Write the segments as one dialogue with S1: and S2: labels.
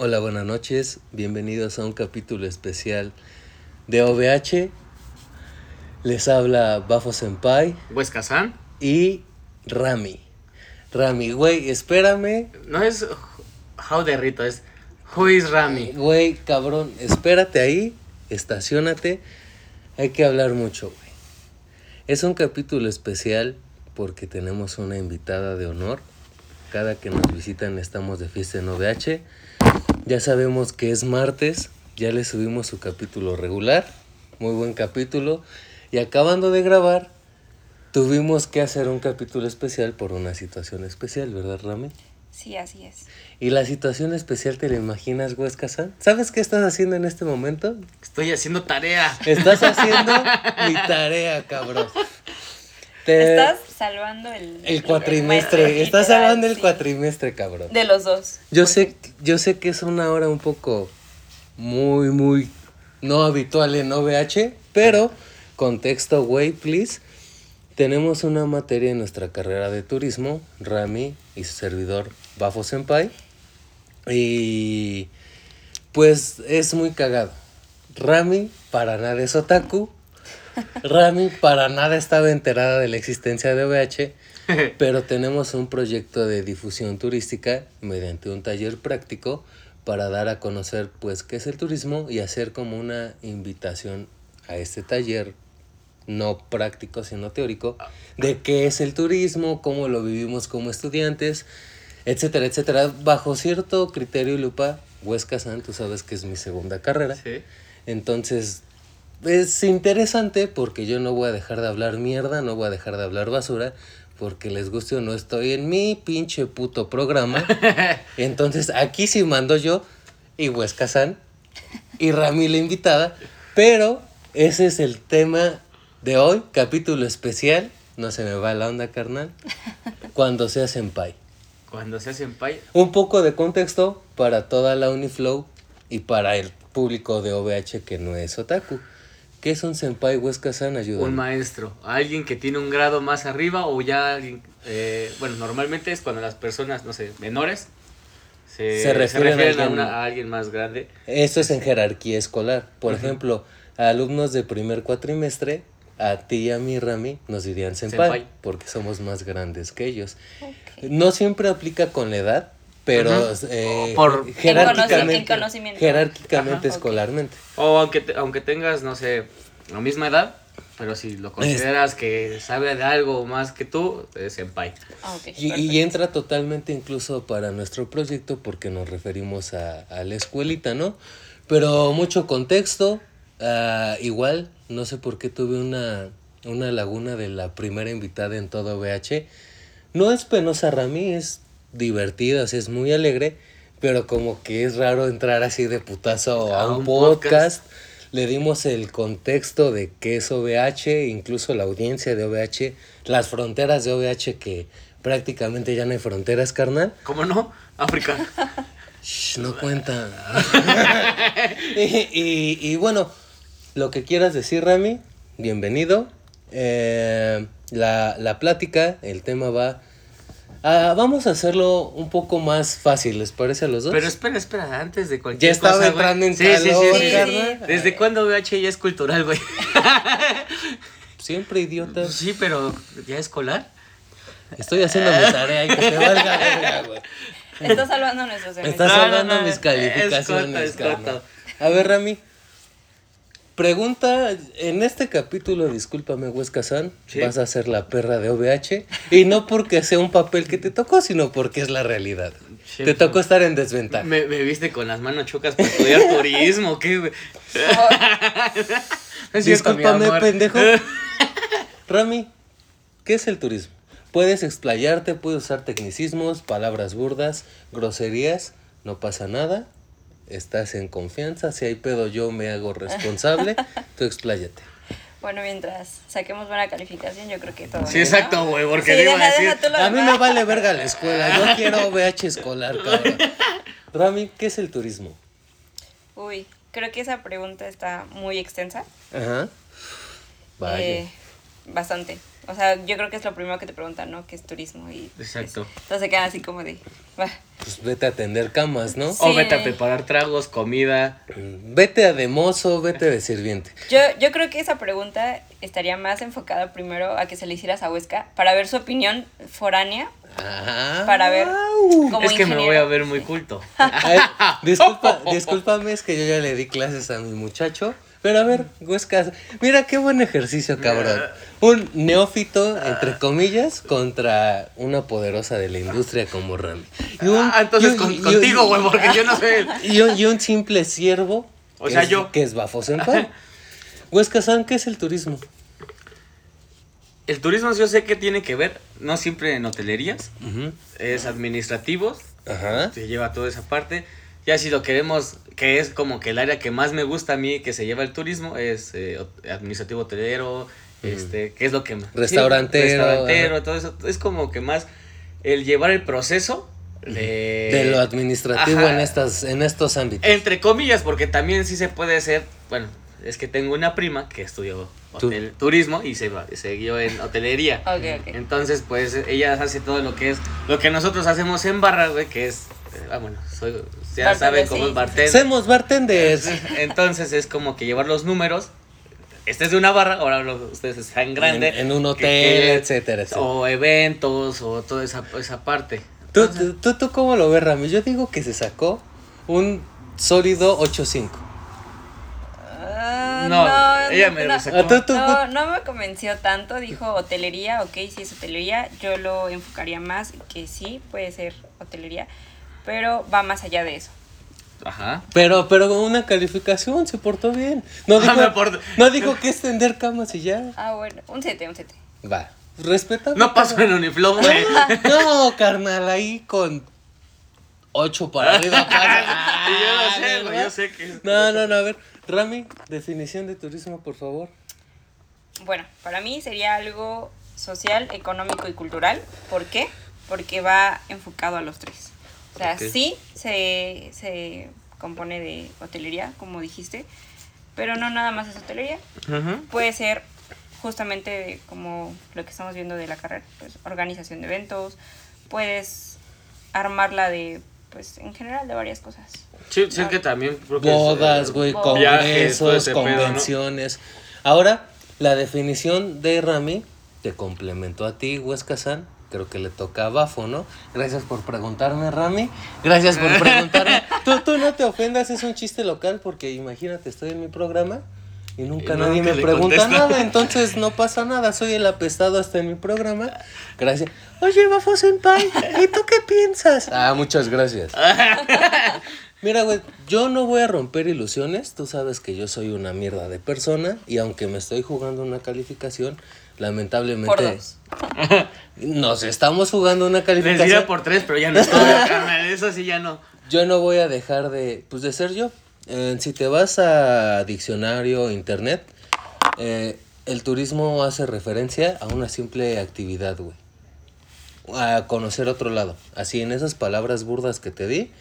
S1: Hola, buenas noches. Bienvenidos a un capítulo especial de OVH. Les habla Bafo Senpai
S2: Huesca San.
S1: y Rami. Rami, güey, espérame.
S2: No es How de Rito, es Who is Rami.
S1: Güey, cabrón, espérate ahí, estacionate. Hay que hablar mucho, güey. Es un capítulo especial porque tenemos una invitada de honor. Cada que nos visitan estamos de fiesta en OVH. Ya sabemos que es martes, ya le subimos su capítulo regular, muy buen capítulo. Y acabando de grabar, tuvimos que hacer un capítulo especial por una situación especial, ¿verdad, Rami?
S3: Sí, así es.
S1: ¿Y la situación especial te la imaginas, Huesca San? ¿Sabes qué estás haciendo en este momento?
S2: Estoy haciendo tarea.
S1: Estás haciendo mi tarea, cabrón. Te-
S3: Estás salvando el...
S1: el cuatrimestre, estás
S3: literal,
S1: del
S3: sí.
S1: cuatrimestre, cabrón.
S3: De los dos.
S1: Yo sé, yo sé que es una hora un poco muy, muy no habitual en OVH, pero contexto, güey, please. Tenemos una materia en nuestra carrera de turismo, Rami y su servidor Bafo Senpai. Y pues es muy cagado. Rami para nada es otaku. Rami para nada estaba enterada de la existencia de OVH. Pero tenemos un proyecto de difusión turística mediante un taller práctico para dar a conocer pues qué es el turismo y hacer como una invitación a este taller no práctico sino teórico de qué es el turismo, cómo lo vivimos como estudiantes, etcétera, etcétera, bajo cierto criterio y lupa. Huesca San, tú sabes que es mi segunda carrera.
S2: Sí.
S1: Entonces, es interesante porque yo no voy a dejar de hablar mierda, no voy a dejar de hablar basura, porque les guste o no estoy en mi pinche puto programa. Entonces, aquí sí mando yo y Huesca San y Rami la invitada, pero ese es el tema de hoy, capítulo especial, no se me va la onda carnal, cuando sea senpai.
S2: Cuando se hacen pay.
S1: Un poco de contexto para toda la Uniflow y para el público de OVH que no es otaku. ¿Qué es un senpai Huesca-san? Ayúdame.
S2: Un maestro, alguien que tiene un grado más arriba o ya alguien, eh, bueno, normalmente es cuando las personas, no sé, menores, se,
S1: Se refieren a
S2: a,
S1: alguien-
S2: una- a alguien más grande.
S1: Esto es en jerarquía escolar. Por ejemplo, a alumnos de primer cuatrimestre, a ti y a mí, Rami, nos dirían senpai,
S2: Senpai.
S1: porque somos más grandes que ellos. No siempre aplica con la edad, pero eh,
S2: Por-
S3: En
S1: jerárquicamente,
S3: conoci- en conocimiento.
S1: jerárquicamente
S3: Ajá,
S1: escolarmente.
S2: O aunque, te- aunque tengas, no sé, la misma edad, pero si lo consideras que sabe de algo más que tú, es senpai.
S3: Ah, ok,
S1: Y, entra totalmente incluso para nuestro proyecto porque nos referimos a, a la escuelita, ¿no? Pero mucho contexto, ah, igual, no sé por qué tuve una, una laguna de la primera invitada en todo VH. No es penosa Rami, es divertida, o sea, es muy alegre, pero como que es raro entrar así de putazo a,
S2: A
S1: un,
S2: un
S1: podcast. Le dimos el contexto de qué es OVH, incluso la audiencia de OVH, las fronteras de OVH que prácticamente ya no hay fronteras, carnal.
S2: ¿Cómo no? África.
S1: Shh, no cuenta. y, y- y bueno, lo que quieras decir, Rami, bienvenido. Eh, la, la plática, el tema va... ah, vamos a hacerlo un poco más fácil, ¿les parece a los dos?
S2: Pero espera, espera, antes de cualquier
S1: ya estaba
S2: cosa,
S1: entrando en
S2: Sí, sí,
S1: calor,
S2: sí, sí.
S1: carnal.
S2: ¿Desde cuándo VH ya es cultural, güey?
S1: Siempre idiotas.
S2: Sí, pero ¿ya escolar?
S1: Estoy haciendo mi tarea y que te valga verga, güey.
S3: Estás salvando nuestros semestres.
S1: Estás
S2: No, no,
S1: hablando
S2: no,
S1: mis
S2: es
S1: calificaciones,
S2: corto, es corto.
S1: A ver, Rami. Pregunta, en este capítulo, discúlpame, Huesca San,
S2: Sí.
S1: vas a ser la perra de OVH. Y no porque sea un papel que te tocó, sino porque es la realidad.
S2: Sí,
S1: te tocó estar en desventaja.
S2: Me, me viste con las manos chocas para estudiar turismo, ¿qué? Es cierto,
S1: Discúlpame, pendejo. Rami, ¿qué es el turismo? Puedes explayarte, puedes usar tecnicismos, palabras burdas, groserías, no pasa nada. Estás en confianza, si hay pedo yo me hago responsable, tú expláyate.
S3: Bueno, mientras saquemos buena calificación, yo creo que todo
S2: Sí, exacto, güey, porque
S3: Sí,
S2: le iba a decir.
S3: lo
S1: A mí me vale verga la escuela, yo quiero VH escolar, cabrón. Rami, ¿qué es el turismo?
S3: Uy, creo que esa pregunta está muy extensa.
S1: Ajá. Vaya.
S3: Eh, bastante. O sea, yo creo que es lo primero que te preguntan, ¿no? ¿Qué es turismo? Y pues,
S2: Exacto.
S3: entonces se quedan así como de... "Bah".
S1: Pues vete a atender camas, ¿no?
S3: Sí.
S2: O vete a preparar tragos, comida.
S1: Vete a de mozo, vete de sirviente.
S3: Yo, yo creo que esa pregunta estaría más enfocada primero a que se le hicieras a Huesca para ver su opinión foránea.
S1: Ah,
S3: Para ver
S1: au.
S3: Como
S2: es que me voy a ver muy culto.
S1: Ay, disculpa, discúlpame, es que yo ya le di clases a mi muchacho. Pero a ver, Huesca, mira qué buen ejercicio, cabrón. Un neófito, entre comillas, contra una poderosa de la industria como Rami. Y un-
S2: Ah, entonces
S1: y un-
S2: con-
S1: y un-
S2: contigo, güey, porque yo no sé.
S1: Y un, y un simple siervo.
S2: O
S1: que
S2: sea,
S1: es-
S2: yo.
S1: Que es Bafo Senpai. Huesca, ¿saben qué es el turismo?
S2: El turismo yo sé que tiene que ver, no siempre en hotelerías,
S1: Ujú.
S2: es administrativos,
S1: Ajá.
S2: se lleva toda esa parte. Ya si lo queremos, que es como que el área que más me gusta a mí que se lleva el turismo, es eh, administrativo hotelero, este, que es lo que me-
S1: Restaurantero,
S2: sí, restaurantero,
S1: ajá.
S2: todo eso. Es como que más el llevar el proceso de...
S1: De lo administrativo
S2: ajá.
S1: en estas, en estos ámbitos.
S2: Entre comillas, porque también sí se puede ser, bueno, es que tengo una prima que estudió hotel, turismo y se siguió en hotelería.
S3: Ok, ok.
S2: Entonces, pues ella hace todo lo que es, lo que nosotros hacemos en barra, güey, que es, eh, ah, bueno, soy, ya
S3: Bartender,
S2: saben cómo
S3: sí,
S2: es bartender.
S1: Hacemos bartenders.
S2: Entonces es como que llevar los números. Este es de una barra, ahora ustedes están grande.
S1: En, en un hotel,
S2: que-
S1: etcétera, etcétera.
S2: O eventos, o toda esa, esa parte.
S1: ¿Tú, tú, tú, tú cómo lo ves, Rami? Yo digo que se sacó un sólido 8.5.
S3: Ah,
S2: No, ella me lo sacó.
S1: Ah, tú- tú-
S3: no, no me convenció tanto, dijo hotelería, ok, sí es hotelería, yo lo enfocaría más que sí, puede ser hotelería, pero va más allá de eso.
S2: Ajá.
S1: Pero, pero con una calificación se portó bien. No dijo,
S2: Ah, me porto-
S1: no dijo que es tender camas y ya.
S3: Ah, bueno, un 7, un 7.
S1: Va. Respeta.
S2: No pasó en Uniflow, güey.
S1: No, carnal, ahí con 8 para arriba pasa.
S2: yo lo sé, güey, yo sé que.
S1: No, no, no, a ver. Rami, definición de turismo, por favor.
S3: Bueno, para mí sería algo social, económico y cultural. ¿Por qué? Porque va enfocado a los tres. O sea, sí se, se compone de hotelería, como dijiste, pero no nada más es hotelería.
S2: Ujú.
S3: Puede ser justamente como lo que estamos viendo de la carrera, pues organización de eventos, puedes armarla de, pues en general de varias cosas.
S2: Sí, sí, que también.
S1: Bodas,
S2: eh,
S1: güey, congresos,
S2: ese pedo, ¿no?
S1: convenciones. Ahora, la definición de Rami te complementó a ti, Huesca San. Creo que le toca a Bafo, ¿no? Gracias por preguntarme, Rami. Gracias por preguntarme. tú, tú no te ofendas, es un chiste local porque imagínate, estoy en mi programa y nunca
S2: Y
S1: nadie
S2: nunca
S1: me pregunta
S2: contesta.
S1: nada, entonces no pasa nada, soy el apestado hasta en mi programa. Gracias. Oye, Bafo Senpai, ¿y tú qué piensas? Ah, muchas gracias. Mira, güey, yo no voy a romper ilusiones. Tú sabes que yo soy una mierda de persona. Y aunque me estoy jugando una calificación, lamentablemente.
S3: Por dos.
S1: Nos estamos jugando una
S2: Les
S1: calificación.
S2: diría por tres, pero ya no estoy, carnal. Eso sí ya no.
S1: Yo no voy a dejar de, pues, de ser yo. Eh, si te vas a diccionario, internet, eh, el turismo hace referencia a una simple actividad, güey. A conocer otro lado. Así, en esas palabras burdas que te di,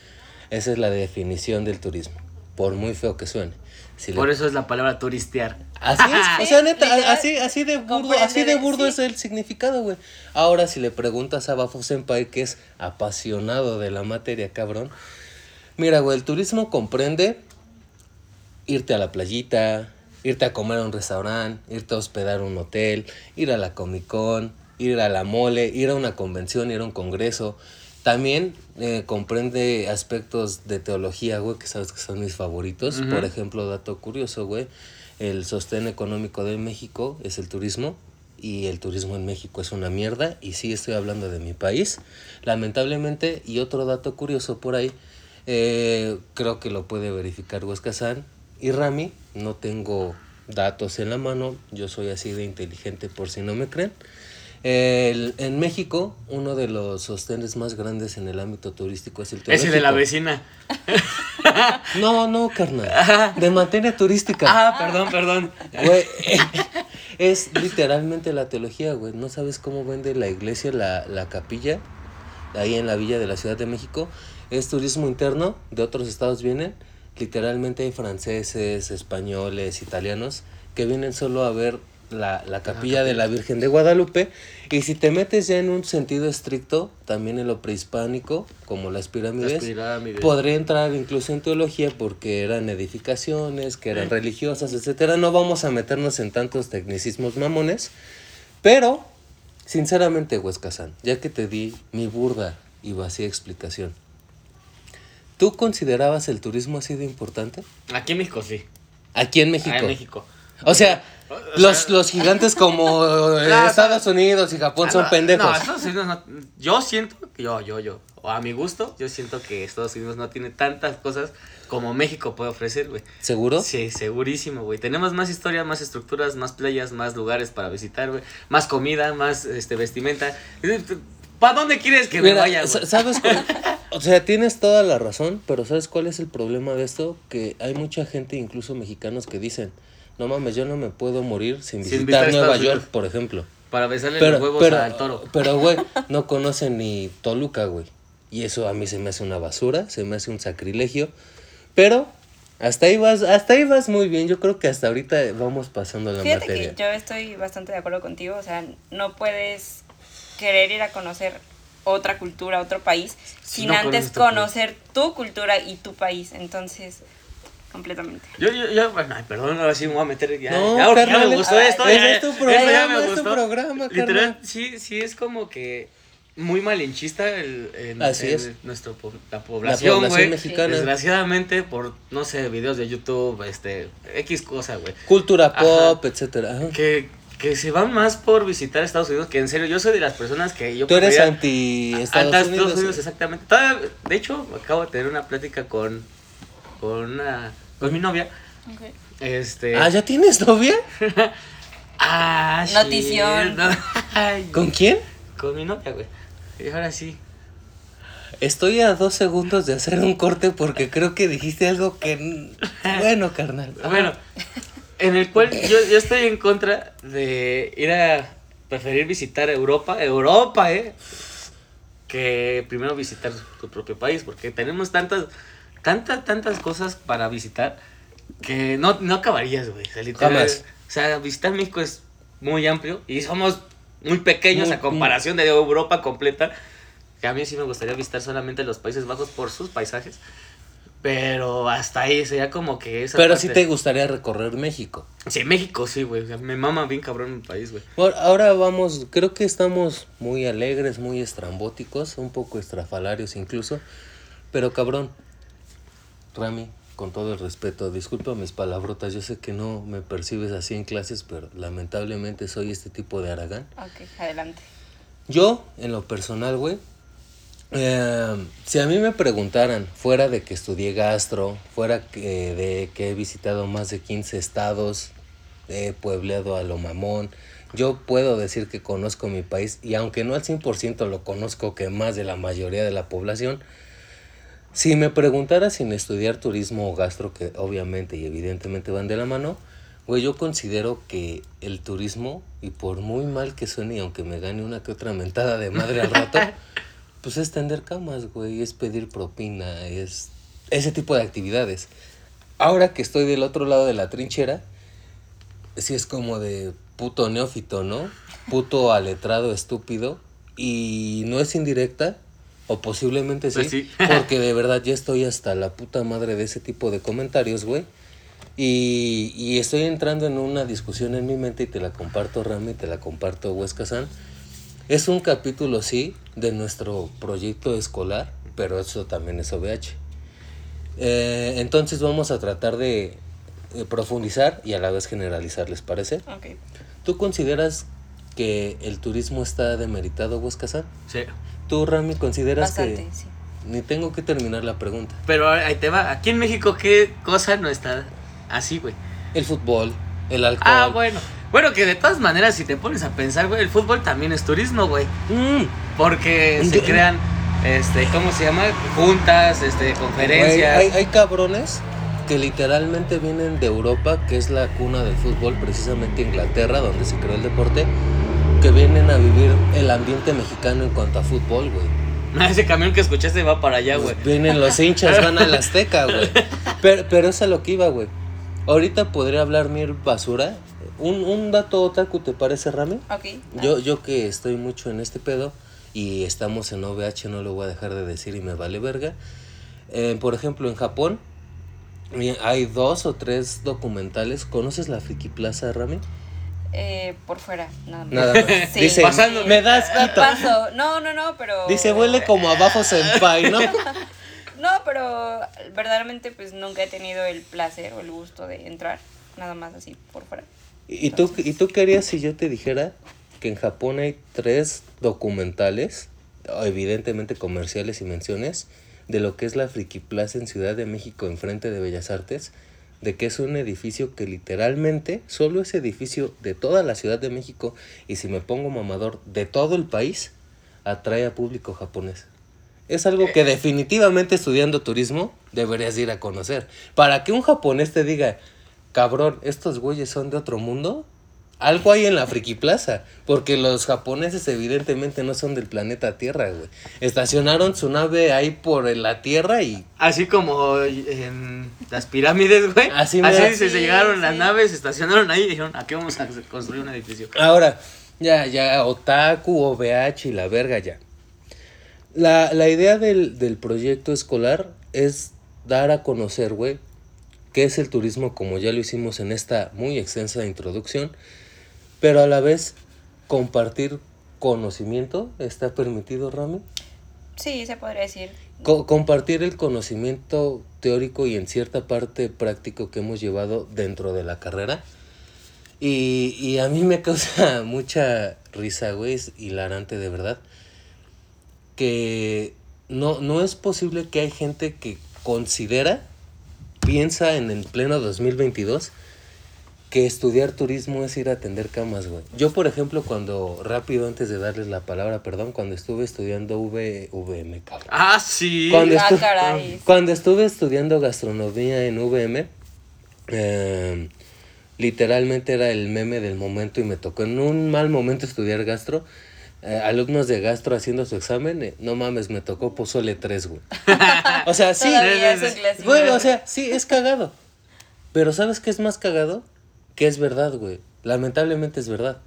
S1: esa es la definición del turismo. Por muy feo que suene. Si le-
S2: Por eso es la palabra turistear.
S1: Así es, o sea, neta, así, así de burdo, así de
S3: de-
S1: burdo
S3: sí.
S1: es el significado, güey. Ahora, si le preguntas a Bafo Senpai, que es apasionado de la materia, cabrón. Mira, güey, el turismo comprende irte a la playita, irte a comer a un restaurante, irte a hospedar a un hotel, ir a la Comic Con, ir a la mole, ir a una convención, ir a un congreso. También eh, comprende aspectos de teología, güey, que sabes que son mis favoritos. Por ejemplo, dato curioso, güey, el sostén económico de México es el turismo y el turismo en México es una mierda y sí estoy hablando de mi país. Lamentablemente, y otro dato curioso por ahí, eh, creo que lo puede verificar Huesca San y Rami, no tengo datos en la mano, yo soy así de inteligente por si no me creen. El- en México, uno de los sostenes más grandes en el ámbito turístico es el
S2: Ese de la vecina.
S1: No, no, carnal. De materia turística.
S2: Ah, perdón, perdón.
S1: Güey, es literalmente la teología, güey. ¿No sabes cómo vende la iglesia la, la capilla? Ahí en la villa de la Ciudad de México. Es turismo interno, de otros estados vienen. Literalmente hay franceses, españoles, italianos, que vienen solo a ver la, la capilla de la Virgen de Guadalupe. Y si te metes ya en un sentido estricto, también en lo prehispánico, como las pirámides,
S2: Las pirámides.
S1: podría entrar incluso en teología porque eran edificaciones, que eran religiosas, etcétera. No vamos a meternos en tantos tecnicismos mamones, pero sinceramente, Huescazán, ya que te di mi burda y vacía explicación, ¿tú considerabas el turismo así de importante?
S2: Aquí en México sí.
S1: Aquí en México.
S2: Ah, en México.
S1: O sea, los,
S2: sea-
S1: los gigantes como eh, Estados Unidos y Japón
S2: Ah,
S1: son
S2: no,
S1: pendejos.
S2: No, Estados Unidos no. Yo siento, yo, yo, yo, o a mi gusto, yo siento que Estados Unidos no tiene tantas cosas como México puede ofrecer, güey.
S1: ¿Seguro?
S2: Sí, segurísimo, güey. Tenemos más historia, más estructuras, más playas, más lugares para visitar, güey. Más comida, más este vestimenta. ¿Para dónde quieres que me vaya?
S1: ¿sabes cuál? O sea, tienes toda la razón, pero ¿sabes cuál es el problema de esto? Que hay mucha gente, incluso mexicanos, que dicen, no mames, yo no me puedo morir sin
S2: Sin
S1: visitar Nueva
S2: Estados
S1: York,
S2: Unidos.
S1: por ejemplo.
S2: Para besarle
S1: Pero,
S2: los huevos
S1: pero,
S2: al toro.
S1: pero, güey, no conocen ni Toluca, güey. Y eso a mí se me hace una basura, se me hace un sacrilegio. Pero hasta ahí vas, hasta ahí vas muy bien. Yo creo que hasta ahorita vamos pasando la
S3: Fíjate
S1: materia.
S3: que yo estoy bastante de acuerdo contigo, o sea, no puedes querer ir a conocer otra cultura, otro país,
S2: Si
S3: sin
S2: no
S3: antes conocer tu cultura y tu país, entonces, completamente.
S2: Yo, yo, yo, bueno, ay, perdón, ahora sí me voy a meter. Ya,
S1: No,
S2: ya,
S1: carnal,
S2: me gustó
S1: ah,
S2: esto. ya,
S1: es tu programa,
S2: ya me
S1: es tu programa,
S2: Literal,
S1: carnal.
S2: sí, sí, es como que muy malinchista el,
S1: Así es.
S2: nuestro, la población,
S1: mexicana.
S2: Desgraciadamente, por, no sé, videos de YouTube, este, X cosa, güey.
S1: Cultura
S2: Ajá.
S1: pop, etcétera.
S2: Que, que se van más por visitar Estados Unidos, que en serio, yo soy de las personas que yo
S1: Tú eres anti Estados Unidos.
S2: Estados Unidos, exactamente. Todavía- de hecho, acabo de tener una plática con, con, una, con mi novia. Este.
S1: Ah, ¿ya tienes novia?
S2: Ah,
S3: Notición.
S2: no. Ay,
S1: ¿Con quién?
S2: con mi novia, güey. Y ahora sí.
S1: Estoy a dos segundos de hacer un corte porque creo que dijiste algo que... Bueno, carnal.
S2: Bueno, en el cual yo, yo estoy en contra de ir a preferir visitar Europa, Europa, eh, que primero visitar tu propio país, porque tenemos tantas, tantas, tantas cosas para visitar que no, no acabarías, güey. O sea,
S1: Jamás.
S2: O sea, visitar México es muy amplio y somos muy pequeños
S1: Muy-
S2: a comparación de Europa completa. Que a mí sí me gustaría visitar solamente los Países Bajos por sus paisajes. Pero hasta ahí sería como que esa
S1: Pero
S2: parte-
S1: sí te gustaría recorrer México.
S2: Sí, México sí, güey. Me mama bien cabrón mi país, güey.
S1: Bueno, ahora vamos, creo que estamos muy alegres, muy estrambóticos, un poco estrafalarios incluso. Pero cabrón, Rami, con todo el respeto, disculpa mis palabrotas, yo sé que no me percibes así en clases, pero lamentablemente soy este tipo de aragán.
S3: Ok, adelante.
S1: Yo, en lo personal, güey, eh, si a mí me preguntaran, fuera de que estudié gastro, fuera que, de que he visitado más de 15 estados, he puebleado a lo mamón, yo puedo decir que conozco mi país y aunque no al 100% lo conozco que más de la mayoría de la población, si me preguntara sin estudiar turismo o gastro, que obviamente y evidentemente van de la mano, güey, yo considero que el turismo, y por muy mal que suene, y aunque me gane una que otra mentada de madre al rato, pues es tender camas, güey, es pedir propina, es ese tipo de actividades. Ahora que estoy del otro lado de la trinchera, sí es como de puto neófito, ¿no? Puto aletrado estúpido. Y no es indirecta, o posiblemente sí,
S2: Pues sí.
S1: porque de verdad ya estoy hasta la puta madre de ese tipo de comentarios, güey. Y, y estoy entrando en una discusión en mi mente y te la comparto, Rami, te la comparto, Huesca San. Es un capítulo, sí, de nuestro proyecto escolar, pero eso también es OVH. Eh, entonces vamos a tratar de eh, profundizar y a la vez generalizar, ¿les parece?
S3: Ok.
S1: ¿Tú consideras que el turismo está demeritado, Huesca San?
S2: Sí.
S1: ¿Tú, Rami, consideras
S3: Bastante,
S1: que...?
S3: sí.
S1: Ni tengo que terminar la pregunta.
S2: Pero ahí te va. Aquí en México, ¿qué cosa no está así, güey?
S1: El fútbol, el alcohol.
S2: Ah, bueno. Bueno, que de todas maneras, si te pones a pensar, güey, el fútbol también es turismo, güey.
S1: Mm,
S2: Porque se crean, este, ¿cómo se llama? Juntas, este,
S1: Güey,
S2: conferencias.
S1: hay, hay cabrones que literalmente vienen de Europa, que es la cuna del fútbol, precisamente Inglaterra, donde se creó el deporte, que vienen a vivir el ambiente mexicano en cuanto a fútbol, güey.
S2: Ese camión que escuchaste va para allá, güey.
S1: Pues vienen los hinchas, van al Azteca, güey. Pero, pero es a lo que iba, güey. Ahorita podría hablar mil basura, un, un dato otaku, ¿te parece, Rami?
S3: Ok.
S1: Yo, yo que estoy mucho en este pedo y estamos en OVH, no lo voy a dejar de decir y me vale verga. Eh, por ejemplo, en Japón mi- hay dos o tres documentales. ¿Conoces la Friki Plaza, Rami?
S3: Eh, por fuera, nada más.
S1: Nada más.
S3: Sí.
S1: Dice,
S2: Pasando.
S1: me das quito.
S3: Paso. No, no, no, pero.
S1: Dice, huele como abajo senpai, ¿no?
S3: No, pero verdaderamente pues nunca he tenido el placer o el gusto de entrar, nada más así por fuera.
S1: ¿Y tú, ¿Y tú qué harías si yo te dijera que en Japón hay tres documentales, evidentemente comerciales y menciones, de lo que es la Friki Plaza en Ciudad de México, enfrente de Bellas Artes? De que es un edificio que literalmente, solo ese edificio de toda la Ciudad de México, y si me pongo mamador, de todo el país, atrae a público japonés. Es algo que definitivamente estudiando turismo deberías ir a conocer. Para que un japonés te diga, cabrón, estos güeyes son de otro mundo, algo hay en la Friki Plaza. Porque los japoneses evidentemente no son del planeta Tierra, güey. Estacionaron su nave ahí por la Tierra y
S2: Así como en las pirámides, güey.
S1: Así
S2: Así, se
S3: Sí,
S2: llegaron las
S3: sí.
S2: naves, se estacionaron ahí y dijeron, aquí vamos a construir un edificio.
S1: Ahora, ya, ya, otaku, OVH y la verga ya. La, la idea del, del proyecto escolar es dar a conocer, güey, qué es el turismo como ya lo hicimos en esta muy extensa introducción, pero a la vez compartir conocimiento, ¿está permitido, Rami?
S3: Sí, se podría decir.
S1: Co- compartir el conocimiento teórico y en cierta parte práctico que hemos llevado dentro de la carrera. Y, y a mí me causa mucha risa, güey, es hilarante de verdad. Que no, no es posible que hay gente que considera, piensa en el pleno 2022, que estudiar turismo es ir a atender camas, güey. Yo, por ejemplo, cuando, rápido antes de darles la palabra, perdón, cuando estuve estudiando v, VM, cabrón.
S2: Ah, sí.
S1: Cuando,
S3: Ah,
S1: estu-
S3: caray.
S1: cuando estuve estudiando gastronomía en VM, eh, literalmente era el meme del momento y me tocó en un mal momento estudiar gastro. Eh, alumnos de gastro haciendo su examen, eh, no mames, me tocó pozole 3, güey. O sea, sí,
S3: Todavía es
S1: o sea, sí, es cagado. Pero ¿sabes qué es más cagado? Que es verdad, güey. Lamentablemente es verdad.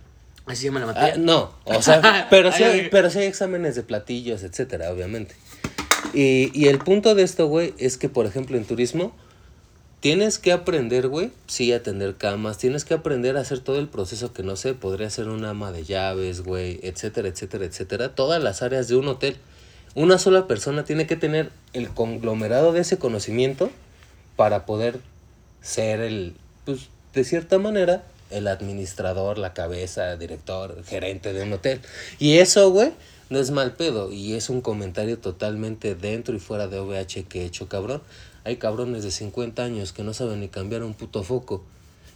S2: Así se llama la
S1: Ah,
S2: materia.
S1: no, o sea, pero sí,
S2: Ay,
S1: hay,
S2: ay.
S1: pero sí hay exámenes de platillos, etcétera, obviamente. Y, y el punto de esto, güey, es que, por ejemplo, en turismo, tienes que aprender, güey, sí, a atender camas, tienes que aprender a hacer todo el proceso que no sé, podría ser un ama de llaves, güey, etcétera, etcétera, etcétera, todas las áreas de un hotel. Una sola persona tiene que tener el conglomerado de ese conocimiento para poder ser el, pues, de cierta manera, el administrador, la cabeza, director, gerente de un hotel. Y eso, güey, no es mal pedo. Y es un comentario totalmente dentro y fuera de OVH que he hecho, cabrón. Hay cabrones de 50 años que no saben ni cambiar un puto foco.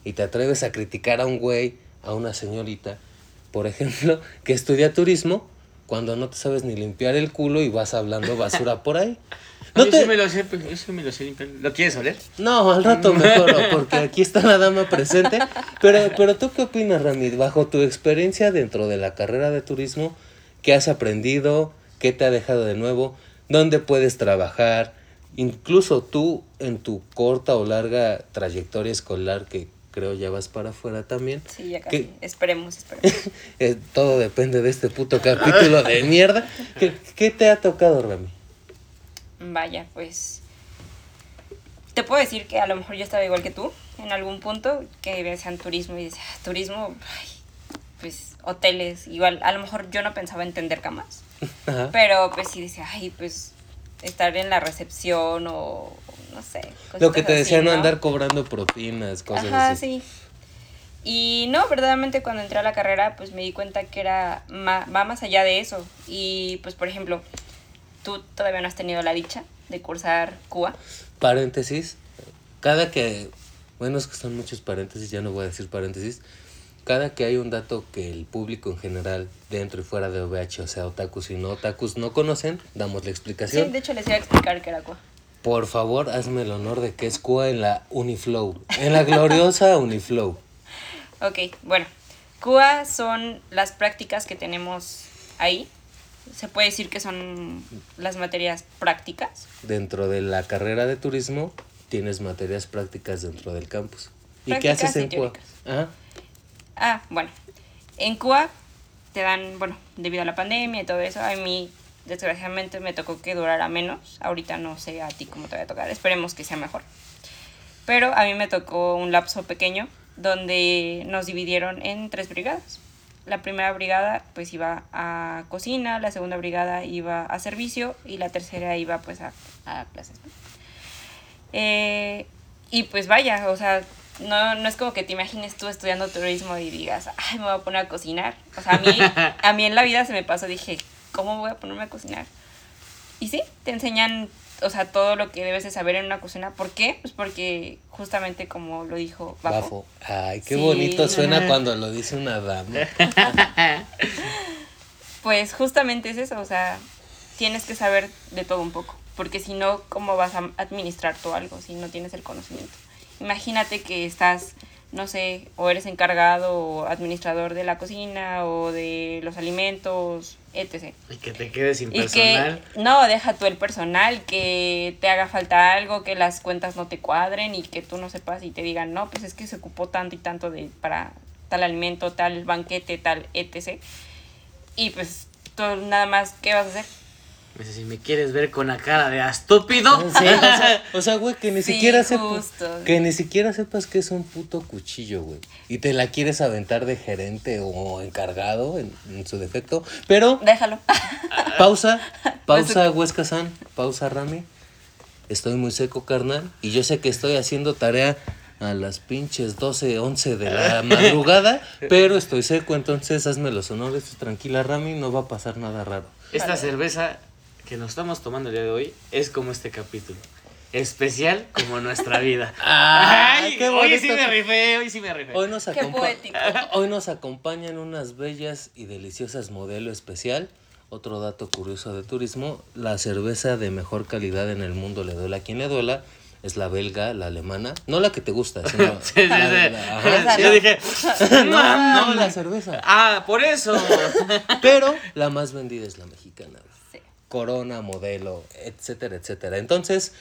S1: Y te atreves a criticar a un güey, a una señorita, por ejemplo, que estudia turismo, cuando no te sabes ni limpiar el culo y vas hablando basura por ahí. No
S2: yo
S1: te-
S2: sí me lo sé, pues, yo sí me lo sé. ¿Lo quieres oler?
S1: no, al rato mejor, porque aquí está la dama presente. Pero, pero tú qué opinas, Rami, bajo tu experiencia dentro de la carrera de turismo, ¿qué has aprendido? ¿Qué te ha dejado de nuevo? ¿Dónde puedes trabajar? Incluso tú en tu corta o larga trayectoria escolar, que creo ya vas para afuera también.
S3: Sí, ya
S1: ¿Qué-
S3: casi. Esperemos, esperemos.
S1: eh, todo depende de este puto capítulo de mierda. ¿Qué, qué te ha tocado, Rami?
S3: Vaya, pues. Te puedo decir que a lo mejor yo estaba igual que tú en algún punto, que decían turismo y decía, "Ah, turismo, ay, pues hoteles, igual, a lo mejor yo no pensaba entender camas,
S1: Ajá.
S3: pero pues sí decía, ay, pues estar en la recepción o no sé.
S1: Lo que te
S3: así,
S1: decía, no andar cobrando propinas, cosas
S3: Ajá,
S1: así.
S3: sí. Y no, verdaderamente cuando entré a la carrera, pues me di cuenta que era ma- va más allá de eso. Y pues, por ejemplo, tú todavía no has tenido la dicha de cursar Cuba.
S1: Paréntesis, cada que, bueno, es que son muchos paréntesis, ya no voy a decir paréntesis, cada que hay un dato que el público en general, dentro y fuera de OVH, o sea, otakus y no otakus, no conocen, damos la
S3: Sí,
S1: explicación.
S3: de hecho les iba a explicar que era Cuba.
S1: Por favor, hazme el honor de que es CUA en la Uniflow, en la gloriosa Uniflow.
S3: Ok, bueno. Cuba son las prácticas que tenemos ahí. Se puede decir que son las materias prácticas.
S1: Dentro de la carrera de turismo, tienes materias prácticas dentro del campus. ¿Y qué haces en CUA? Ajá.
S3: Ah, bueno. En Cuba te dan, bueno, debido a la pandemia y todo eso, a mí desgraciadamente me tocó que durara menos. Ahorita no sé a ti cómo te va a tocar. Esperemos que sea mejor. Pero a mí me tocó un lapso pequeño donde nos dividieron en tres brigadas. La primera brigada pues iba a cocina, la segunda brigada iba a servicio y la tercera iba pues a, a clases. Eh, y pues vaya, o sea, no, no es como que te imagines tú estudiando turismo y digas, ay, me voy a poner a cocinar. O sea, a mí, a mí en la vida se me pasó, dije, ¿cómo voy a ponerme a cocinar? Y sí, te enseñan, o sea, todo lo que debes de saber en una cocina. ¿Por qué? Pues porque justamente como lo dijo Bafo,
S1: Bafo. Ay, qué
S3: Sí.
S1: bonito suena cuando lo dice una dama.
S3: pues justamente es eso, o sea, tienes que saber de todo un poco, porque si no, ¿cómo vas a administrar tú algo si no tienes el conocimiento? Imagínate que estás, no sé, o eres encargado o administrador de la cocina o de los alimentos, etc.
S2: Y que te quedes sin
S3: Y
S2: personal.
S3: que, no, deja tú el personal, que te haga falta algo, que las cuentas no te cuadren y que tú no sepas y te digan, no, pues es que se ocupó tanto y tanto de, para tal alimento, tal banquete, tal etc. Y pues tú nada más, ¿qué vas a hacer?
S2: Me dice, si me quieres ver con la cara de estúpido.
S1: Sí, o sea, o sea, güey, que ni
S3: Sí,
S1: siquiera sepas. Que ni siquiera sepas que es un puto cuchillo, güey. Y te la quieres aventar de gerente o encargado en, en su defecto. Pero,
S3: Déjalo.
S1: pausa, pausa, Huesca San, pausa, Rami. Estoy muy seco, carnal. Y yo sé que estoy haciendo tarea a las pinches 12, 11 de la madrugada. pero estoy seco, entonces hazme los honores. Tranquila, Rami, no va a pasar nada raro.
S2: Esta cerveza que nos estamos tomando el día de hoy es como este capítulo. Especial como nuestra vida.
S1: Ay, qué
S2: hoy sí me rifé, hoy sí me rifé.
S1: Hoy nos,
S3: Qué poético.
S1: Hoy nos acompañan unas bellas y deliciosas modelo especial. Otro dato curioso de turismo, la cerveza de mejor calidad en el mundo, le duela a quien le duela, es la belga, la alemana. No la que te gusta, sino...
S2: Sí, sí,
S1: la-
S2: sí.
S1: la- ajá.
S2: Yo dije,
S1: No, no, la cerveza.
S2: ah, por eso.
S1: Pero la más vendida es la mexicana. Corona, modelo, etcétera, etcétera. Entonces,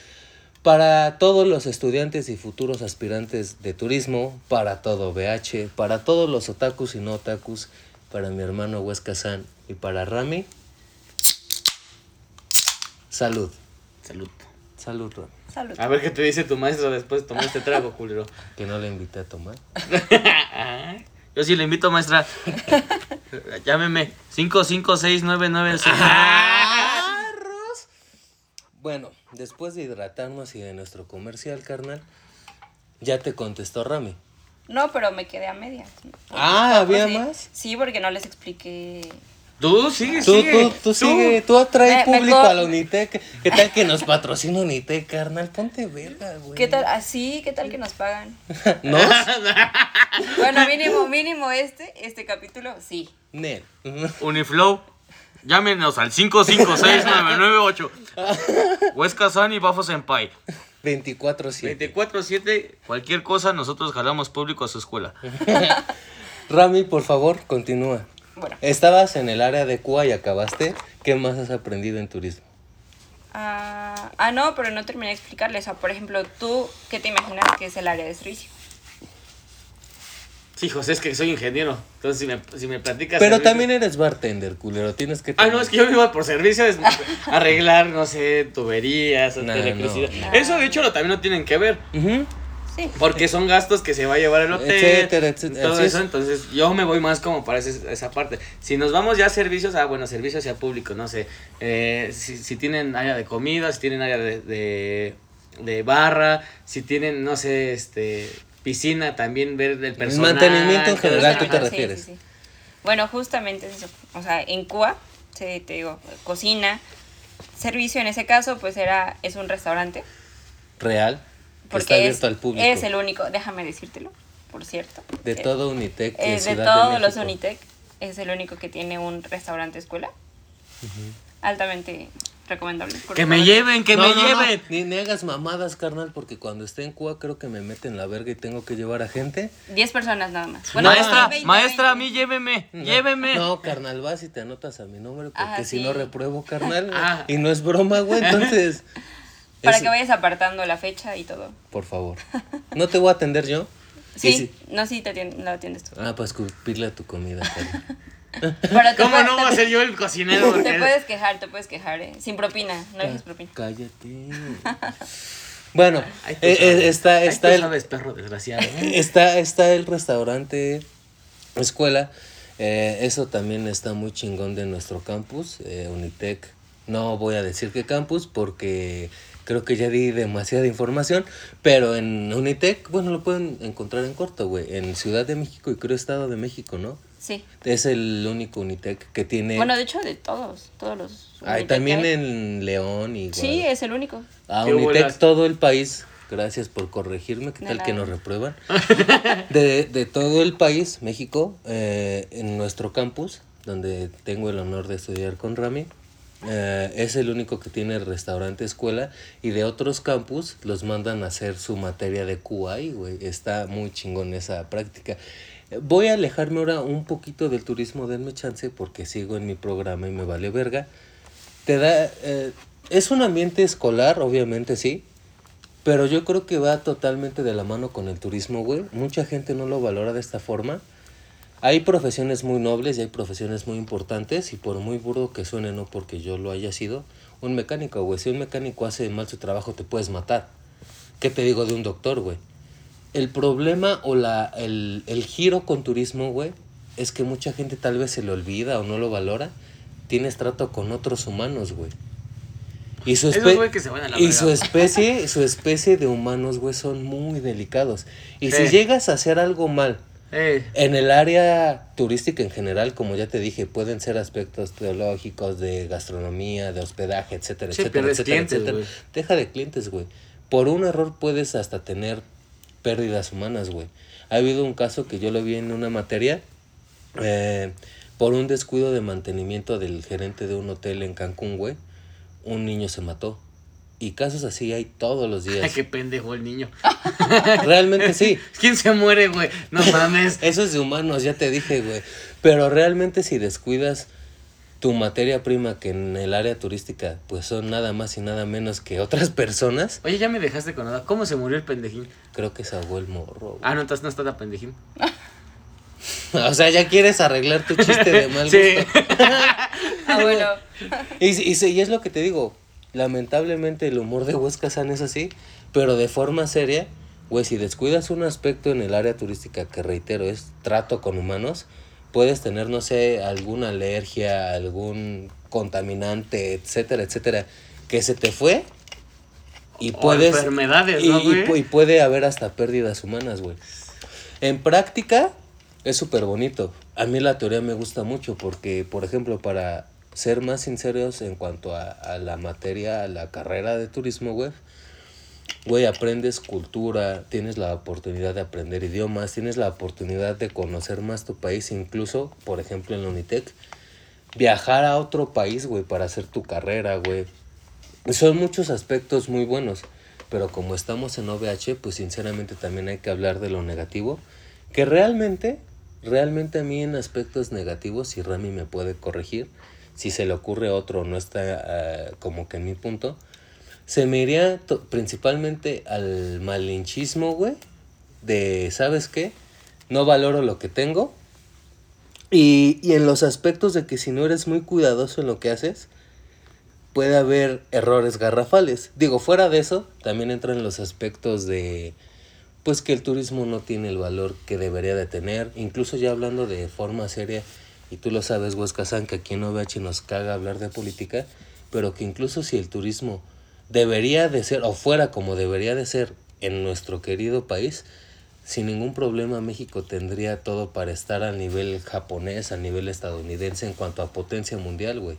S1: para todos los estudiantes y futuros aspirantes de turismo, para todo BH, para todos los otakus y no otakus, para mi hermano Huesca San y para Rami, salud.
S2: Salud.
S1: Salud, Rami.
S3: Salud.
S2: A ver qué te dice tu maestro después de tomar este trago, culero.
S1: Que no le invité a tomar.
S2: Yo sí le invito, maestra. Llámeme. 55699.
S1: Bueno, después de hidratarnos y de nuestro comercial, carnal, ya te contestó Rami.
S3: No, pero me quedé a medias.
S1: Ah, ¿había
S3: Sí.
S1: más?
S3: Sí, porque no les expliqué.
S2: Tú sigue,
S1: Tú,
S2: sigue.
S1: tú, tú sigue, tú atrae
S3: Me- me
S1: público
S3: co-
S1: a la Unitec. ¿Qué tal que nos patrocina Unitec, carnal? Ponte verga, güey.
S3: ¿Qué tal? Así, ¿qué tal que nos pagan?
S1: ¿No?
S3: Bueno, mínimo, mínimo este, este capítulo, sí.
S1: Nel.
S2: Uniflow. Llámenos al 5569998. Huesca San y Bafo Senpai.
S1: 24-7.
S2: 24-7, cualquier cosa, nosotros jalamos público a su escuela.
S1: Rami, por favor, continúa.
S3: Bueno,
S1: Estabas en el área de Cuba y acabaste. ¿Qué más has aprendido en turismo?
S3: ah, ah, no, pero no terminé de explicarles. O sea, por ejemplo, tú, ¿qué te imaginas que es el área de servicio?
S2: Sí, José, es que soy ingeniero. Entonces, si me, si me platicas.
S1: Pero
S2: servicio-
S1: también eres bartender, culero. Tienes que...
S2: Ah, no, es que yo me iba por servicio, es arreglar, no sé, tuberías,
S1: No,
S2: electricidad.
S3: no.
S2: Eso, de hecho, lo, también lo tienen que ver.
S1: Ujú.
S3: Sí.
S2: Porque son gastos que se va a llevar el hotel.
S1: Etcétera, etcétera.
S2: Todo eso,
S1: es.
S2: entonces yo me voy más como para ese- esa parte. Si nos vamos ya a servicios, ah, bueno, servicios hacia público, no sé. eh, si, si tienen área de comida, si tienen área de, de, de barra, si tienen, no sé, este piscina, también ver del personal.
S1: mantenimiento en general. ¿tú te
S3: Sí, sí,
S1: refieres?
S3: sí. Bueno, justamente es eso. O sea, en Cuba, se, te digo, cocina, servicio en ese caso, pues era, es un restaurante.
S1: Real. que
S3: Porque
S1: está abierto
S3: es,
S1: al público.
S3: es el único, déjame decírtelo, por cierto.
S1: De
S3: Eh,
S1: todo Unitec.
S3: eh, de
S1: Ciudad
S3: todos
S1: de
S3: los. Unitec, es el único que tiene un restaurante escuela. Altamente recomendable.
S2: Que me lleven, que
S1: No,
S2: me
S1: no, no,
S2: lleven.
S1: Ni, ni hagas mamadas, carnal, porque cuando esté en Cuba creo que me meten la verga y tengo que llevar a gente.
S3: 10 personas nada más.
S2: maestra,
S3: 20,
S2: maestra, a
S3: 20.
S2: mí lléveme,
S1: No,
S2: lléveme.
S1: No, carnal, vas y te anotas a mi nombre porque
S3: Ah,
S1: si
S3: sí.
S1: no repruebo, carnal.
S2: Ah.
S1: Y no es broma, güey. Entonces.
S3: Para
S1: es-
S3: que vayas apartando la fecha y todo.
S1: Por favor. No te voy a atender yo.
S3: Sí,
S1: si-
S3: no, sí, te atien- la atiendes tú.
S1: Ah, para escupirle a tu comida, Cari.
S3: Pero
S2: ¿Cómo
S3: puedes-
S2: no va a
S3: te-
S2: ser yo el cocinero?
S3: Te puedes quejar, te puedes quejar, ¿eh? Sin propina, no dejes propina.
S1: Cállate. Bueno,
S2: Ay,
S1: eh, eh,
S2: sabes.
S1: está, está el,
S2: sabes, perro desgraciado. ¿eh?
S1: Está, está el restaurante escuela. eh, eso también está muy chingón de nuestro campus, eh, Unitec. No voy a decir qué campus porque creo que ya di demasiada información, pero en Unitec, bueno, lo pueden encontrar en corto, güey, en Ciudad de México y creo Estado de México, ¿no?
S3: Sí.
S1: Es el único Unitec que tiene...
S3: Bueno, de hecho, de todos, todos los.
S1: También
S3: hay.
S1: en León y...
S3: Sí, es el único.
S1: A
S2: ¿Qué
S1: Unitec todo el país, gracias por corregirme, ¿qué tal que nos reprueban? De, de todo el país, México, eh, en nuestro campus, donde tengo el honor de estudiar con Rami, eh, es el único que tiene restaurante escuela y de otros campus los mandan a hacer su materia de QI, güey. Está muy chingón esa práctica. Voy a alejarme ahora un poquito del turismo, denme chance porque sigo en mi programa y me vale verga. Te da, eh, es un ambiente escolar, obviamente sí, pero yo creo que va totalmente de la mano con el turismo, güey. Mucha gente no lo valora de esta forma. Hay profesiones muy nobles y hay profesiones muy importantes y por muy burdo que suene, no porque yo lo haya sido, un mecánico, güey. Si un mecánico hace mal su trabajo te puedes matar. ¿Qué te digo de un doctor, güey? El problema o la, el, el giro con turismo, güey, es que mucha gente tal vez se le olvida o no lo valora. Tienes trato con otros humanos, güey. Y su,
S2: Esos
S1: espe-
S2: güey que se van a la
S1: y
S2: verga.
S1: su especie, su especie de humanos, güey, son muy delicados. Y
S2: Sí.
S1: si llegas a hacer algo mal
S2: Eh,
S1: en el área turística en general, como ya te dije, pueden ser aspectos teológicos, de gastronomía, de hospedaje, etcétera,
S2: Sí,
S1: etcétera, etcétera,
S2: clientes,
S1: etcétera. Deja de clientes, güey. Por un error puedes hasta tener pérdidas humanas, güey. Ha habido un caso que yo lo vi en una materia, eh, por un descuido de mantenimiento del gerente de un hotel en Cancún, güey, un niño se mató. Y casos así hay todos los
S2: ay,
S1: días.
S2: qué pendejo el niño.
S1: Realmente sí.
S2: ¿Quién se muere, güey? No mames.
S1: Eso es de humanos, ya te dije, güey. Pero realmente si descuidas tu materia prima, que en el área turística, pues son nada más y nada menos que otras personas,
S2: Oye, ya me dejaste con nada. ¿Cómo se murió el pendejín?
S1: creo que se ahogó el morro. güey.
S2: Ah, no, entonces no está tan pendejín.
S1: O sea, ya quieres arreglar tu chiste de mal
S2: Sí.
S1: gusto.
S3: Ah, bueno.
S1: Y, y, sí, y es lo que te digo. Lamentablemente el humor de Huesca San es así, pero de forma seria, güey, si descuidas un aspecto en el área turística que reitero es trato con humanos, puedes tener, no sé, alguna alergia, algún contaminante, etcétera, etcétera, que se te fue y
S2: O
S1: puedes...
S2: enfermedades,
S1: y,
S2: ¿no, güey?
S1: y puede haber hasta pérdidas humanas, güey. En práctica es súper bonito. A mí la teoría me gusta mucho porque, por ejemplo, para ser más sinceros en cuanto a, a la materia, a la carrera de turismo, güey, güey, aprendes cultura, tienes la oportunidad de aprender idiomas, tienes la oportunidad de conocer más tu país, incluso, por ejemplo, en la Unitec, viajar a otro país, güey, para hacer tu carrera, güey. Son muchos aspectos muy buenos, pero como estamos en OVH, pues sinceramente también hay que hablar de lo negativo, que realmente, realmente a mí en aspectos negativos, si Rami me puede corregir, si se le ocurre otro, no está ah, como que en mi punto, se me iría principalmente al malinchismo, güey, de, ¿sabes qué? No valoro lo que tengo. Y, y en los aspectos de que si no eres muy cuidadoso en lo que haces, puede haber errores garrafales. Digo, fuera de eso, también entran los aspectos de, pues que el turismo no tiene el valor que debería de tener. Incluso ya hablando de forma seria, y tú lo sabes, Huesca que aquí en OVH nos caga hablar de política, pero que incluso si el turismo debería de ser, o fuera como debería de ser en nuestro querido país, sin ningún problema México tendría todo para estar al nivel japonés, a nivel estadounidense en cuanto a potencia mundial, güey.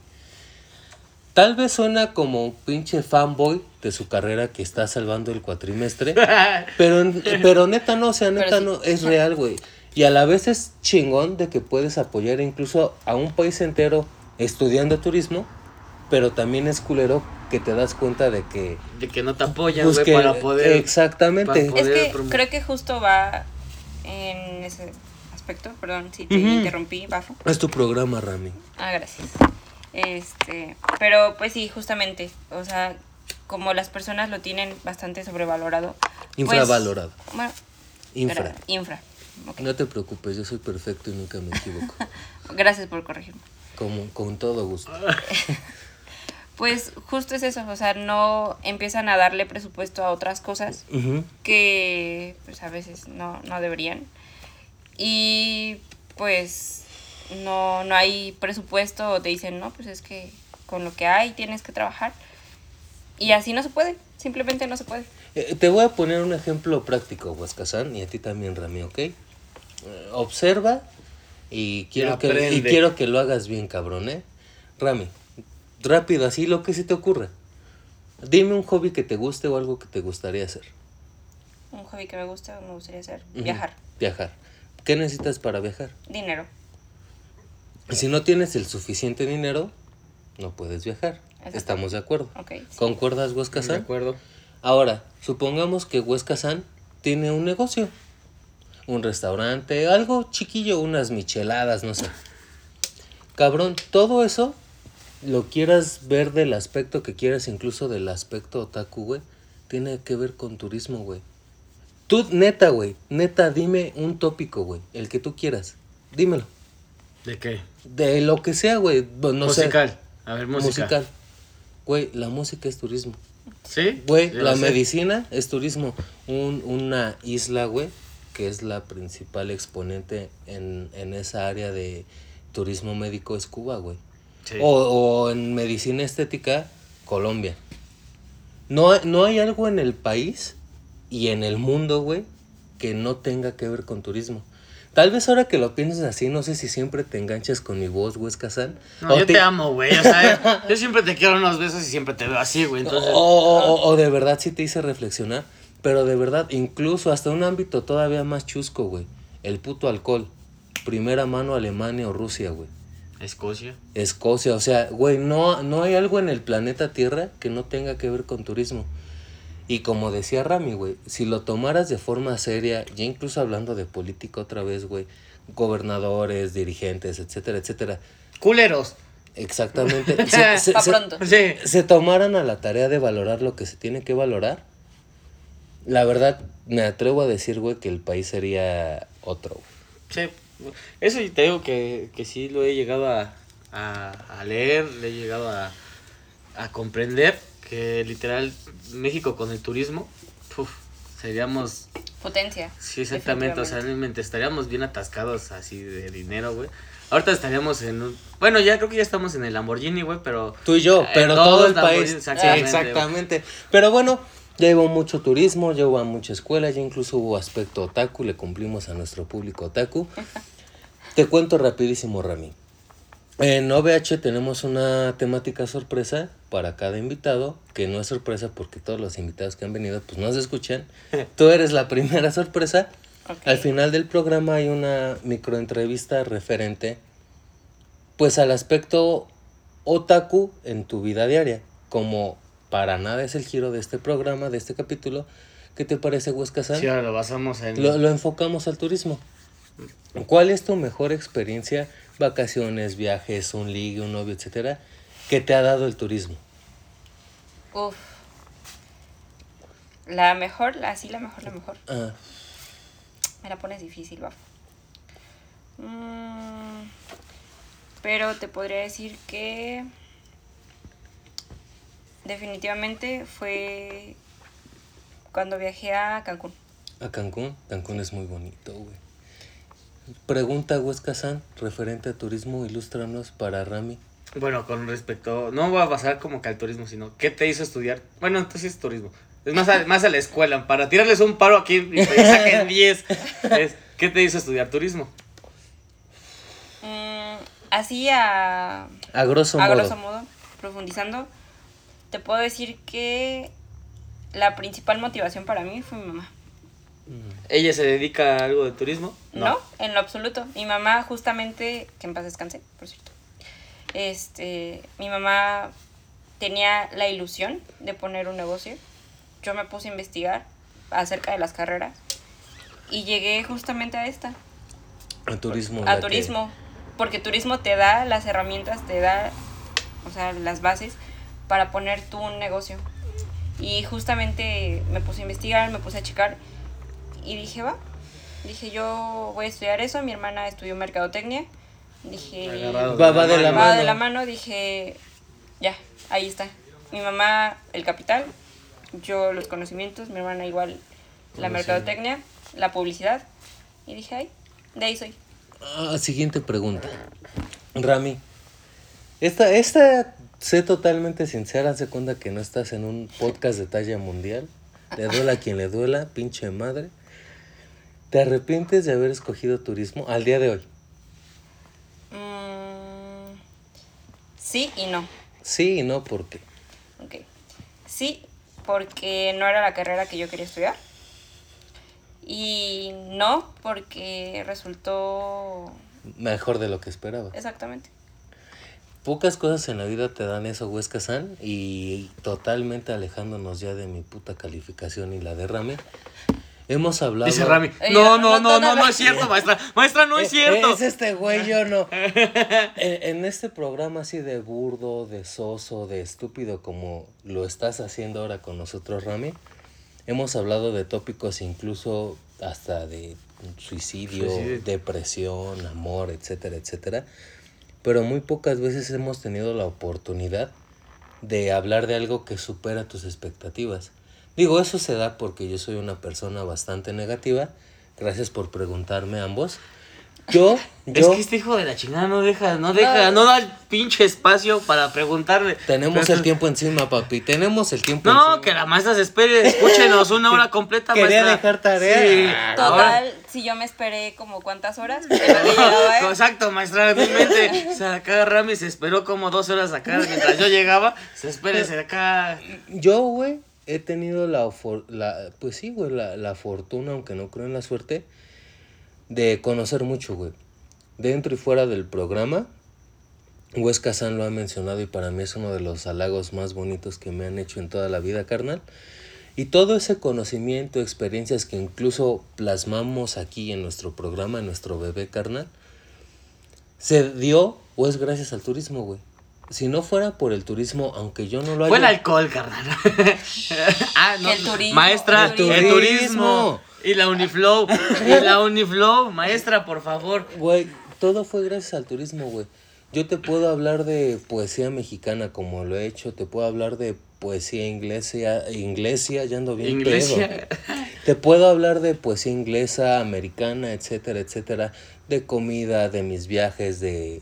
S1: Tal vez suena como un pinche fanboy de su carrera que está salvando el cuatrimestre, pero, pero neta no, o sea, neta no, es real, güey. Y a la vez es chingón de que puedes apoyar incluso a un país entero estudiando turismo, pero también es culero que te das cuenta de que...
S2: De que no te apoyan,
S1: pues
S2: güey,
S1: que-
S2: para poder.
S1: Exactamente.
S2: para
S3: Es que creo que justo va en ese aspecto. Perdón si te
S1: Ujú.
S3: interrumpí, Bafo.
S1: Es tu programa, Rami.
S3: Ah, gracias. Este, pero pues sí, justamente, o sea, como las personas lo tienen bastante sobrevalorado. pues,
S1: Infravalorado.
S3: bueno,
S1: Infra.
S3: Infra.
S1: No te preocupes, yo soy perfecto y nunca me equivoco.
S3: Gracias por corregirme.
S1: Como, con todo gusto.
S3: Pues justo es eso, o sea, no empiezan a darle presupuesto a otras cosas que pues a veces no, no deberían. Y pues no, no hay presupuesto o te dicen, no, pues es que con lo que hay tienes que trabajar. Y así no se puede, simplemente no se puede.
S1: Eh, te voy a poner un ejemplo práctico, Huascazán, y a ti también, Rami, ¿ok? Eh, observa y quiero, que, y quiero que lo hagas bien, cabrón, ¿eh? Rami, rápido, así lo que se te ocurra. Dime un hobby que te guste o algo que te gustaría hacer.
S3: Un hobby que me gusta, me gustaría hacer, viajar,
S1: Viajar. ¿Qué necesitas para viajar?
S3: dinero.
S1: Si no tienes el suficiente dinero, no puedes viajar.
S3: Exacto.
S1: Estamos de acuerdo.
S3: Ok. sí.
S1: ¿Concuerdas,
S2: De acuerdo.
S1: Ahora, supongamos que Huesca San tiene un negocio, un restaurante, algo chiquillo, unas micheladas, no sé. Cabrón, todo eso lo quieras ver del aspecto que quieras, incluso del aspecto otaku, güey, tiene que ver con turismo, güey. Tú, neta, güey, neta, dime un tópico, güey, el que tú quieras. Dímelo.
S2: ¿De qué?
S1: De lo que sea, güey. No
S2: musical.
S1: sé.
S2: A ver, música.
S1: Musical. Güey, la música es turismo.
S2: ¿Sí?
S1: Güey, la
S2: lo sé.
S1: medicina es turismo. Un, una isla, güey, que es la principal exponente en, en esa área de turismo médico es Cuba, güey.
S2: Sí.
S1: O, o en medicina estética, Colombia. No, no hay algo en el país y en el mundo, güey, que no tenga que ver con turismo. Tal vez ahora que lo pienses así, no sé si siempre te enganchas con mi voz, güey, Kazan.
S2: No, yo te... amo, güey. O sea, yo siempre te quiero unos besos y siempre te veo así, güey. Entonces,
S1: O, o- o- o de verdad sí te hice reflexionar, pero de verdad, incluso hasta un ámbito todavía más chusco, güey. El puto alcohol. Primera mano Alemania o Rusia, güey.
S2: Escocia.
S1: Escocia, o sea, güey, no, no hay algo en el planeta Tierra que no tenga que ver con turismo. Y como decía Rami, güey, si lo tomaras de forma seria, ya incluso hablando de política otra vez, güey, gobernadores, dirigentes, etcétera, etcétera,
S2: Culeros.
S1: exactamente, se, se-
S3: pronto.
S2: Sí.
S1: se tomaran a la tarea de valorar lo que se tiene que valorar, la verdad me atrevo a decir, güey, que el país sería otro. güey.
S2: Sí. Eso te digo que, que sí lo he llegado a, a, a leer, le he llegado a, a comprender que literal México con el turismo, uf, seríamos,
S3: Potencia.
S2: sí exactamente, o sea, realmente estaríamos bien atascados así de dinero, güey. Ahorita estaríamos en un, bueno, ya creo que ya estamos en el Lamborghini, güey, pero...
S1: Tú y yo, pero
S2: todos
S1: todo el país.
S2: exactamente,
S1: Sí, exactamente. Pero bueno, ya hubo mucho turismo, ya hubo mucha escuela, ya incluso hubo aspecto otaku, le cumplimos a nuestro público otaku. Te cuento rapidísimo, Rami. En OVH tenemos una temática sorpresa para cada invitado, que no es sorpresa porque todos los invitados que han venido pues no se escuchan. Tú eres la primera sorpresa. Al final del programa hay una microentrevista referente pues al aspecto otaku en tu vida diaria. Como para nada es el giro de este programa, de este capítulo. ¿Qué te parece, Huesca-san?
S2: Sí, ahora lo basamos en...
S1: Lo, lo enfocamos al turismo. ¿Cuál es tu mejor experiencia, vacaciones, viajes, un ligue, un novio, etcétera, que te ha dado el turismo?
S3: Uf. La mejor, la sí, la mejor, la mejor.
S1: Ah,
S3: Me la pones difícil, bafo. Mm, pero te podría decir que definitivamente fue cuando viajé a Cancún.
S1: a Cancún. Cancún es muy bonito, güey. Pregunta Huesca-san, referente a turismo, ilústranos para Rami.
S2: Bueno, con respecto, no voy a basar como que al turismo, sino ¿qué te hizo estudiar? Bueno, entonces es turismo. Es más a, más a la escuela, para tirarles un paro aquí y que saquen 10. Es, ¿Qué te hizo estudiar turismo?
S3: Mm, así a,
S1: A grosso
S3: a
S1: modo.
S3: grosso modo, profundizando, te puedo decir que la principal motivación para mí fue mi mamá.
S2: ¿Ella se dedica a algo de turismo?
S3: No. en lo absoluto. Mi mamá justamente, que en paz descanse, por cierto. Este, mi mamá tenía la ilusión de poner un negocio. Yo me puse a investigar acerca de las carreras y llegué justamente a esta,
S1: A turismo.
S3: a
S1: que-
S3: turismo, porque turismo te da las herramientas, te da, o sea, las bases para poner tú un negocio. Y justamente me puse a investigar, me puse a checar y dije, va, Dije, yo voy a estudiar eso. Mi hermana estudió mercadotecnia. Dije,
S1: Va- va de la
S3: va
S1: mano.
S3: de la mano. Dije, ya, ahí está. Mi mamá, el capital. Yo, los conocimientos. Mi hermana, igual, la mercadotecnia, la publicidad. Y dije, ay, de ahí soy.
S1: Ah, siguiente pregunta. Rami, esta, esta, sé totalmente sincera, haz de cuenta que no estás en un podcast de talla mundial. Le duela a quien le duela, pinche madre. ¿Te arrepientes de haber escogido turismo al día de hoy?
S3: Mm, sí y no.
S1: Sí y no, ¿por qué?
S3: Ok. Sí, porque no era la carrera que yo quería estudiar. Y no, porque resultó
S1: Mejor de lo que esperaba.
S3: exactamente.
S1: Pocas cosas en la vida te dan eso, Huesca San, y totalmente alejándonos ya de mi puta calificación y la de Rami. Hemos hablado.
S2: Dice Rami. No,
S3: no,
S2: no, no,
S3: no,
S2: no,
S3: no.
S2: no es cierto, maestra. Maestra, no es cierto.
S1: Es este güey, yo no. en, en este programa así de burdo, de soso, de estúpido como lo estás haciendo ahora con nosotros, Rami, hemos hablado de tópicos incluso hasta de suicidio,
S2: Suicidio.
S1: depresión, amor, etcétera, etcétera. Pero muy pocas veces hemos tenido la oportunidad de hablar de algo que supera tus expectativas. Digo, eso se da porque yo soy una persona bastante negativa. Gracias por preguntarme ambos. Yo,
S2: Es
S1: yo,
S2: que este hijo de la chingada no deja, no deja, no da el pinche espacio para preguntarle.
S1: tenemos
S2: Pero-
S1: el tiempo encima, papi. Tenemos el tiempo
S2: No,
S1: encima.
S2: que la maestra se espere, escúchenos una hora completa,
S1: Quería
S2: maestra.
S1: dejar tarea.
S2: Sí.
S3: Total, si yo me esperé como cuántas horas, no ¿eh?
S2: Exacto, maestra, mi mente. O sea, acá Rami se esperó como dos horas acá mientras yo llegaba. Se espérese acá.
S1: Yo, güey, he tenido la, ofor- la pues sí, güey, la, la fortuna, aunque no creo en la suerte, de conocer mucho, güey. Dentro y fuera del programa, Huesca San lo ha mencionado y para mí es uno de los halagos más bonitos que me han hecho en toda la vida, carnal. Y todo ese conocimiento, experiencias que incluso plasmamos aquí en nuestro programa, en nuestro bebé, carnal, se dio o es gracias al turismo, güey. Si no fuera por el turismo, aunque yo no lo haya...
S2: Fue el alcohol, carnal. ah, no.
S3: El turismo,
S2: Maestra,
S3: el
S2: el
S1: turismo.
S2: Y la Uniflow. Y la Uniflow, maestra, por favor.
S1: Güey, todo fue gracias al turismo, güey. Yo te puedo hablar de poesía mexicana como lo he hecho, te puedo hablar de poesía inglesa, inglesa, ya ando bien
S2: Iglesia.
S1: pedo. Te puedo hablar de poesía inglesa, americana, etcétera, etcétera, de comida, de mis viajes, de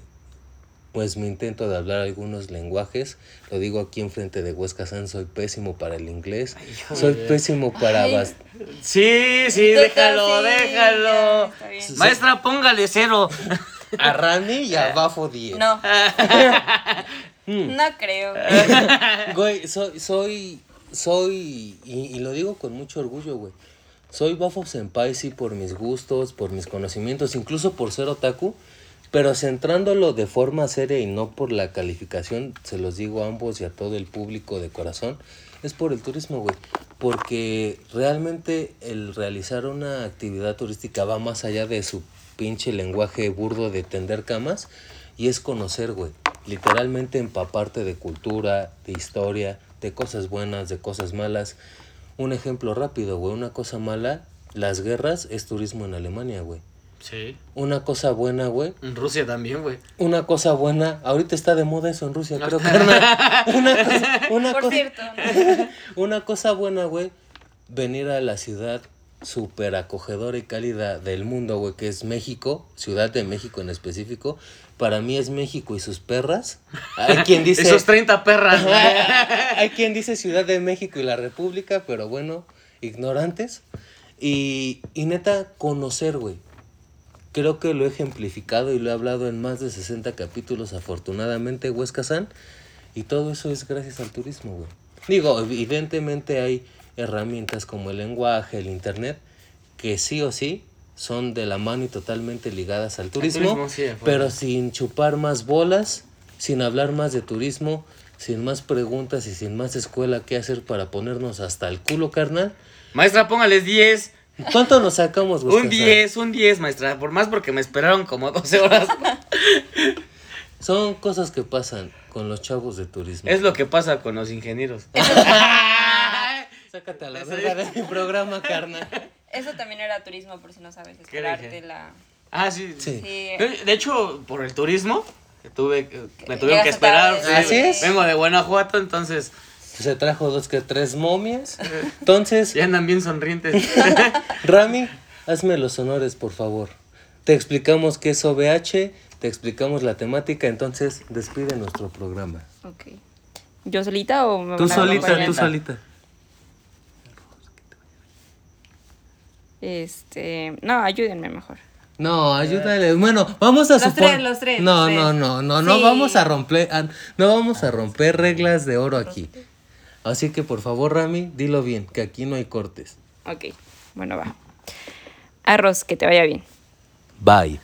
S1: pues mi intento de hablar algunos lenguajes. Lo digo aquí enfrente de Huesca San, soy pésimo para el inglés. soy pésimo para bast-
S2: Sí, sí, déjalo,
S3: sí,
S2: déjalo.
S3: ya.
S2: Maestra, póngale cero.
S1: a Rani y a Bafo 10.
S3: No. no creo.
S1: Güey, soy, soy, soy, y, y lo digo con mucho orgullo, güey. Soy Bafo Senpai, sí, por mis gustos, por mis conocimientos, incluso por ser otaku, pero centrándolo de forma seria y no por la calificación, se los digo a ambos y a todo el público de corazón, es por el turismo, güey. Porque realmente el realizar una actividad turística va más allá de su pinche lenguaje burdo de tender camas y es conocer, güey. Literalmente empaparte de cultura, de historia, de cosas buenas, de cosas malas. Un ejemplo rápido, güey. Una cosa mala, las guerras es turismo en Alemania, güey.
S2: Sí.
S1: Una cosa buena, güey.
S2: En Rusia también, güey.
S1: Una cosa buena, ahorita está de moda eso en Rusia, creo, carnal. Una cosa, una
S3: Por
S1: cosa-
S3: cierto.
S1: una cosa buena, güey, venir a la ciudad súper acogedora y cálida del mundo, güey, que es México, Ciudad de México en específico. Para mí es México y sus perras. Hay quien dice...
S2: Esos 30 perras, güey.
S1: Hay quien dice Ciudad de México y la República, pero bueno, ignorantes. Y, y neta, conocer, güey. Creo que lo he ejemplificado y lo he hablado en más de 60 capítulos, afortunadamente, Huesca San. Y todo eso es gracias al turismo, güey. Digo, evidentemente hay herramientas como el lenguaje, el internet, que sí o sí son de la mano y totalmente ligadas al turismo,
S2: turismo, sí,
S1: pero sin chupar más bolas, sin hablar más de turismo, sin más preguntas y sin más escuela que hacer para ponernos hasta el culo, carnal.
S2: Maestra, póngales 10.
S1: ¿Cuánto nos sacamos, Huesca
S2: Un
S1: San?
S2: 10, un 10, maestra. Por más porque me esperaron como 12 horas.
S1: Son cosas que pasan con los chavos de turismo.
S2: es lo que pasa con los ingenieros.
S1: Sácate a la verga de mi programa, carnal.
S3: Eso también era turismo, por si no sabes. Esperarte la...
S2: Ah, sí.
S1: Sí.
S3: Sí.
S2: De hecho, por el turismo, que tuve, me tuvieron que esperar.
S1: Así es.
S2: Vengo de Guanajuato, entonces
S1: Se trajo dos que tres momias. Entonces,
S2: ya andan bien sonrientes.
S1: Rami, hazme los honores, por favor. Te explicamos qué es OVH, te explicamos la temática, entonces despide nuestro programa.
S3: Ok. ¿Yo solita o me
S1: Tú solita, tú solita.
S3: Este... No, ayúdenme mejor.
S1: No, ayúdale. Bueno, vamos a
S3: Los
S1: supon-
S3: tres, los tres,
S1: No,
S3: los tres.
S1: no, no, no, no
S3: Sí.
S1: vamos a romper, no vamos a romper reglas de oro aquí. Así que por favor, Rami, dilo bien, que aquí no hay cortes.
S3: Ok, bueno, va. Arroz, que te vaya bien.
S1: Bye.